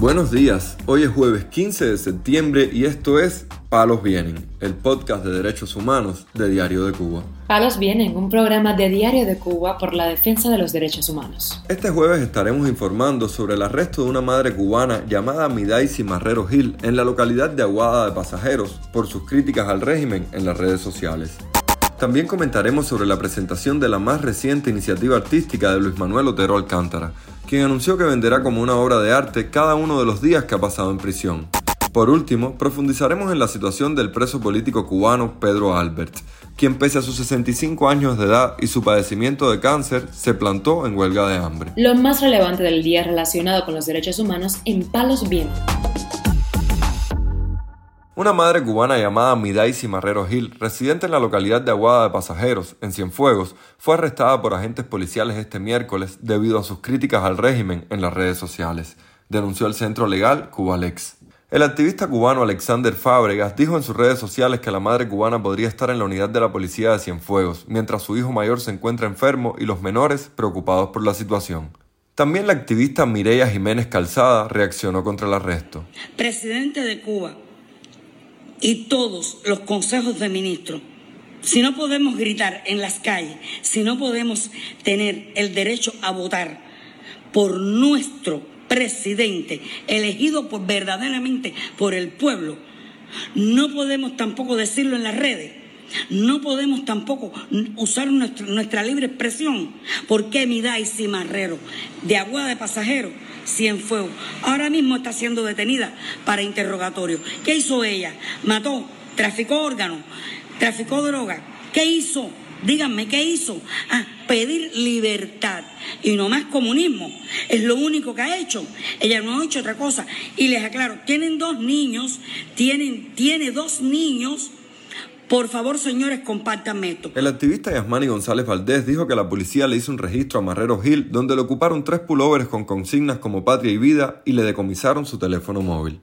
Buenos días, hoy es jueves 15 de septiembre y esto es Palos Vienen, el podcast de derechos humanos de Diario de Cuba. Palos Vienen, un programa de Diario de Cuba por la defensa de los derechos humanos. Este jueves estaremos informando sobre el arresto de una madre cubana llamada Midaisi Marrero Gil en la localidad de Aguada de Pasajeros por sus críticas al régimen en las redes sociales. También comentaremos sobre la presentación de la más reciente iniciativa artística de Luis Manuel Otero Alcántara, quien anunció que venderá como una obra de arte cada uno de los días que ha pasado en prisión. Por último, profundizaremos en la situación del preso político cubano Pedro Albert, quien pese a sus 65 años de edad y su padecimiento de cáncer, se plantó en huelga de hambre. Lo más relevante del día relacionado con los derechos humanos en Palos Vientos. Una madre cubana llamada Midaisi Marrero Gil, residente en la localidad de Aguada de Pasajeros, en Cienfuegos, fue arrestada por agentes policiales este miércoles debido a sus críticas al régimen en las redes sociales, denunció el centro legal Cubalex. El activista cubano Alexander Fábregas dijo en sus redes sociales que la madre cubana podría estar en la unidad de la policía de Cienfuegos, mientras su hijo mayor se encuentra enfermo y los menores preocupados por la situación. También la activista Mireya Jiménez Calzada reaccionó contra el arresto. Presidente de Cuba, y todos los consejos de ministros, si no podemos gritar en las calles, si no podemos tener el derecho a votar por nuestro presidente, elegido por, verdaderamente por el pueblo, no podemos tampoco decirlo en las redes. No podemos tampoco usar nuestra libre expresión. ¿Por qué y Marrero, de agua de pasajeros, Cienfuegos. Ahora mismo está siendo detenida para interrogatorio. ¿Qué hizo ella? Mató, traficó órganos, traficó droga. ¿Qué hizo? Díganme, ¿qué hizo? Ah, pedir libertad y no más comunismo. Es lo único que ha hecho. Ella no ha hecho otra cosa. Y les aclaro, tienen dos niños, tienen, tiene dos niños por favor, señores, compártanme. El activista Yasmani González Valdés dijo que la policía le hizo un registro a Marrero Gil donde le ocuparon tres pullovers con consignas como patria y vida y le decomisaron su teléfono móvil.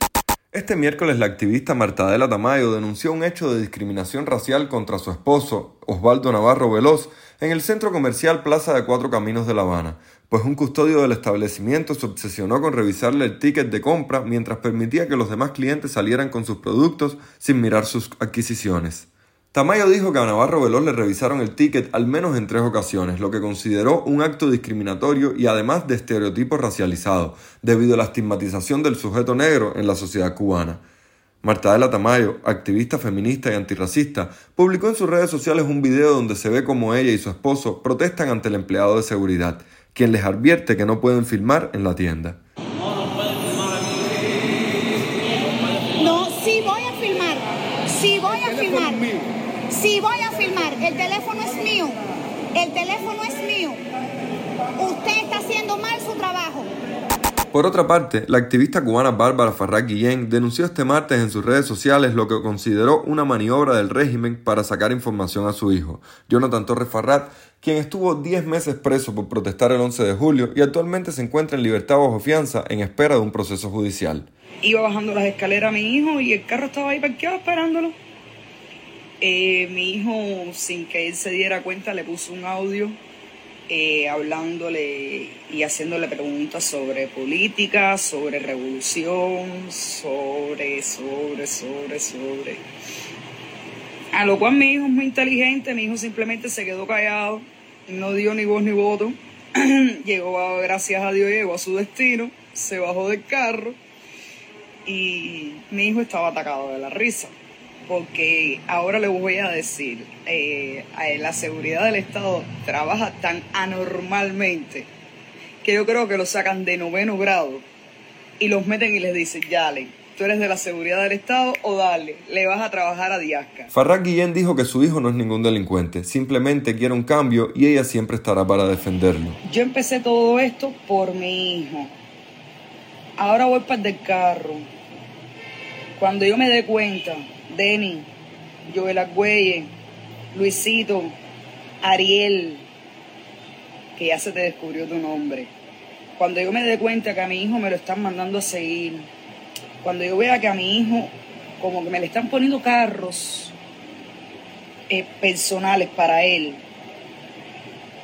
Este miércoles la activista Martadela Tamayo denunció un hecho de discriminación racial contra su esposo, Osvaldo Navarro Veloz, en el centro comercial Plaza de Cuatro Caminos de La Habana, pues un custodio del establecimiento se obsesionó con revisarle el ticket de compra mientras permitía que los demás clientes salieran con sus productos sin mirar sus adquisiciones. Tamayo dijo que a Navarro Veloz le revisaron el ticket al menos en tres ocasiones, lo que consideró un acto discriminatorio y además de estereotipo racializado, debido a la estigmatización del sujeto negro en la sociedad cubana. Marta Tamayo, activista feminista y antirracista, publicó en sus redes sociales un video donde se ve como ella y su esposo protestan ante el empleado de seguridad, quien les advierte que no pueden filmar en la tienda. No, sí voy a filmar. Sí voy a filmar. Si voy a filmar, el teléfono es mío. El teléfono es mío. Usted está haciendo mal su trabajo. Por otra parte, la activista cubana Bárbara Farrag Guillén denunció este martes en sus redes sociales lo que consideró una maniobra del régimen para sacar información a su hijo, Jonathan Torres Farrat, quien estuvo 10 meses preso por protestar el 11 de julio y actualmente se encuentra en libertad bajo fianza en espera de un proceso judicial. Iba bajando las escaleras mi hijo y el carro estaba ahí parqueado esperándolo. Eh, mi hijo, sin que él se diera cuenta, le puso un audio eh, hablándole y haciéndole preguntas sobre política, sobre revolución, sobre, sobre, sobre, sobre. A lo cual mi hijo es muy inteligente, mi hijo simplemente se quedó callado, no dio ni voz ni voto. llegó, gracias a Dios, llegó a su destino, se bajó del carro y mi hijo estaba atacado de la risa porque ahora le voy a decir, eh, la seguridad del Estado trabaja tan anormalmente que yo creo que lo sacan de noveno grado y los meten y les dicen, dale, tú eres de la seguridad del Estado o dale, le vas a trabajar a Diasca. Farrag Guillén dijo que su hijo no es ningún delincuente, simplemente quiere un cambio y ella siempre estará para defenderlo. Yo empecé todo esto por mi hijo. Ahora voy para el del carro. Cuando yo me dé cuenta Denny, Joel Agüeye, Luisito, Ariel, que ya se te descubrió tu nombre. Cuando yo me dé cuenta que a mi hijo me lo están mandando a seguir, cuando yo vea que a mi hijo como que me le están poniendo carros eh, personales para él,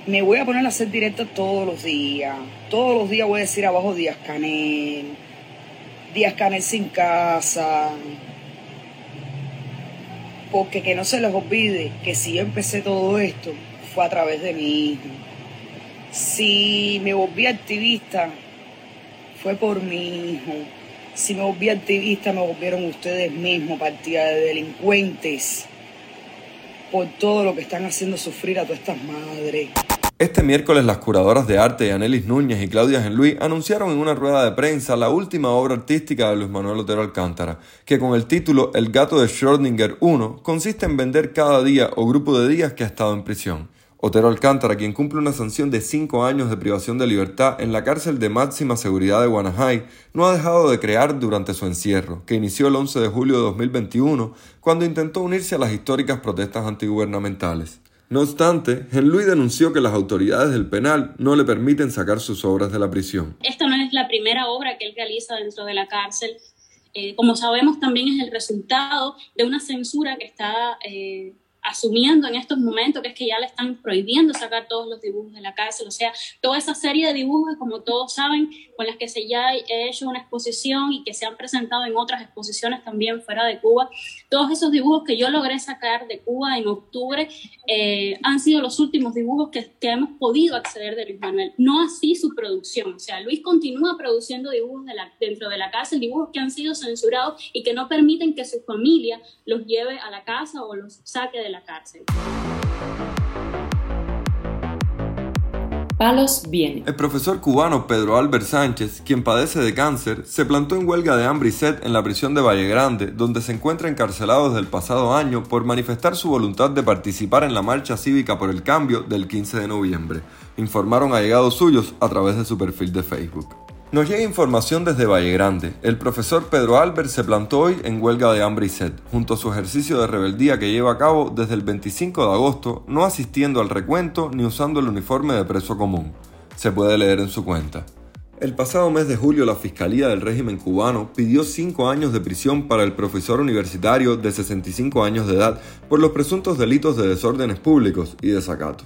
me voy a poner a hacer directo todos los días. Todos los días voy a decir abajo Díaz Canel, Díaz Canel sin casa. Porque que no se les olvide que si yo empecé todo esto fue a través de mi hijo. Si me volví activista fue por mi hijo. Si me volví activista me volvieron ustedes mismos, partida de delincuentes, por todo lo que están haciendo sufrir a todas estas madres. Este miércoles las curadoras de arte Anelis Núñez y Claudia Genluí anunciaron en una rueda de prensa la última obra artística de Luis Manuel Otero Alcántara, que con el título El gato de Schrödinger 1 consiste en vender cada día o grupo de días que ha estado en prisión. Otero Alcántara, quien cumple una sanción de 5 años de privación de libertad en la cárcel de máxima seguridad de Guanajay, no ha dejado de crear durante su encierro, que inició el 11 de julio de 2021, cuando intentó unirse a las históricas protestas antigubernamentales. No obstante, Henlui denunció que las autoridades del penal no le permiten sacar sus obras de la prisión. Esta no es la primera obra que él realiza dentro de la cárcel. Eh, como sabemos, también es el resultado de una censura que está eh, asumiendo en estos momentos que es que ya le están prohibiendo sacar todos los dibujos de la cárcel, o sea, toda esa serie de dibujos, como todos saben, con las que se ya ha hecho una exposición y que se han presentado en otras exposiciones también fuera de Cuba, todos esos dibujos que yo logré sacar de Cuba en octubre eh, han sido los últimos dibujos que, que, hemos podido acceder de Luis Manuel, no así su producción, o sea, Luis continúa produciendo dibujos de la, dentro de la cárcel, dibujos que han sido censurados y que no permiten que su familia los lleve a la casa o los saque de la cárcel. Palos viene. El profesor cubano Pedro Albert Sánchez, quien padece de cáncer, se plantó en huelga de hambre y sed en la prisión de Valle Grande, donde se encuentra encarcelado desde el pasado año por manifestar su voluntad de participar en la marcha cívica por el cambio del 15 de noviembre, informaron allegados suyos a través de su perfil de Facebook. Nos llega información desde Valle Grande. El profesor Pedro Albert se plantó hoy en huelga de hambre y sed, junto a su ejercicio de rebeldía que lleva a cabo desde el 25 de agosto, no asistiendo al recuento ni usando el uniforme de preso común. Se puede leer en su cuenta. El pasado mes de julio la Fiscalía del régimen cubano pidió cinco años de prisión para el profesor universitario de 65 años de edad por los presuntos delitos de desórdenes públicos y desacato.